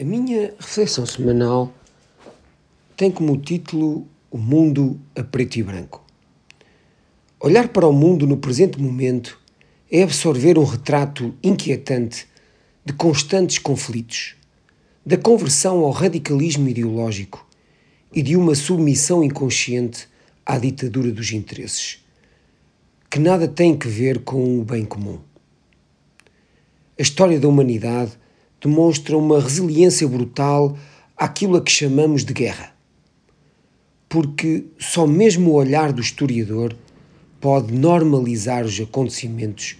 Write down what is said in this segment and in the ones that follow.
A minha reflexão semanal tem como título O Mundo a Preto e Branco. Olhar para o mundo no presente momento é absorver um retrato inquietante de constantes conflitos, da conversão ao radicalismo ideológico e de uma submissão inconsciente à ditadura dos interesses, que nada tem que ver com o bem comum. A história da humanidade demonstra uma resiliência brutal àquilo a que chamamos de guerra. Porque só mesmo o olhar do historiador pode normalizar os acontecimentos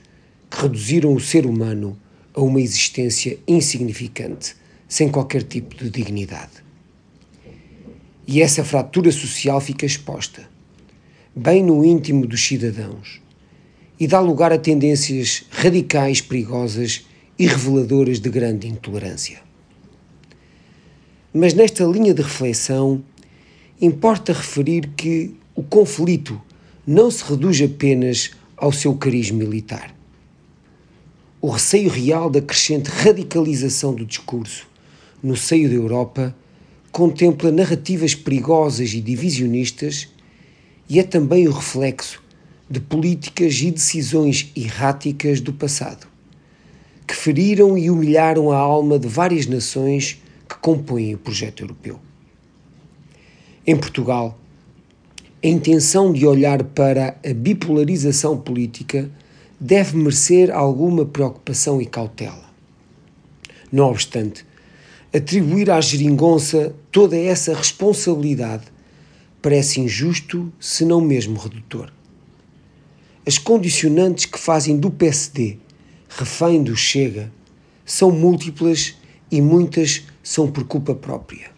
que reduziram o ser humano a uma existência insignificante, sem qualquer tipo de dignidade. E essa fratura social fica exposta, bem no íntimo dos cidadãos, e dá lugar a tendências radicais perigosas e reveladoras de grande intolerância. Mas nesta linha de reflexão, importa referir que o conflito não se reduz apenas ao seu cariz militar. O receio real da crescente radicalização do discurso no seio da Europa contempla narrativas perigosas e divisionistas e é também o reflexo de políticas e decisões erráticas do passado feriram e humilharam a alma de várias nações que compõem o projeto europeu. Em Portugal, a intenção de olhar para a bipolarização política deve merecer alguma preocupação e cautela. Não obstante, atribuir à geringonça toda essa responsabilidade parece injusto, se não mesmo redutor. As condicionantes que fazem do PSD refém do Chega, são múltiplas e muitas são por culpa própria.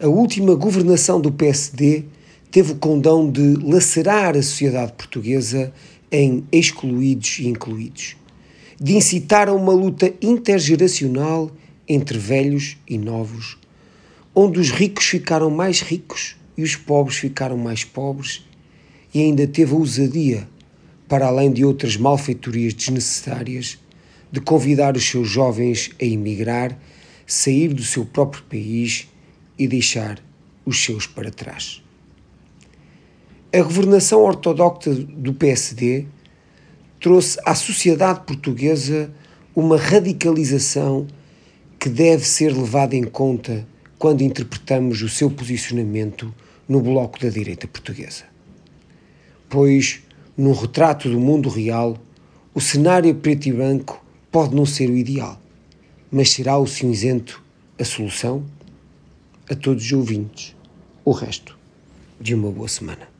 A última governação do PSD teve o condão de lacerar a sociedade portuguesa em excluídos e incluídos, de incitar a uma luta intergeracional entre velhos e novos, onde os ricos ficaram mais ricos e os pobres ficaram mais pobres, e ainda teve a ousadia para além de outras malfeitorias desnecessárias, de convidar os seus jovens a emigrar, sair do seu próprio país e deixar os seus para trás. A governação ortodoxa do PSD trouxe à sociedade portuguesa uma radicalização que deve ser levada em conta quando interpretamos o seu posicionamento no bloco da direita portuguesa. Pois num retrato do mundo real, o cenário preto e branco pode não ser o ideal, mas será o cinzento a solução? A todos os ouvintes, o resto de uma boa semana.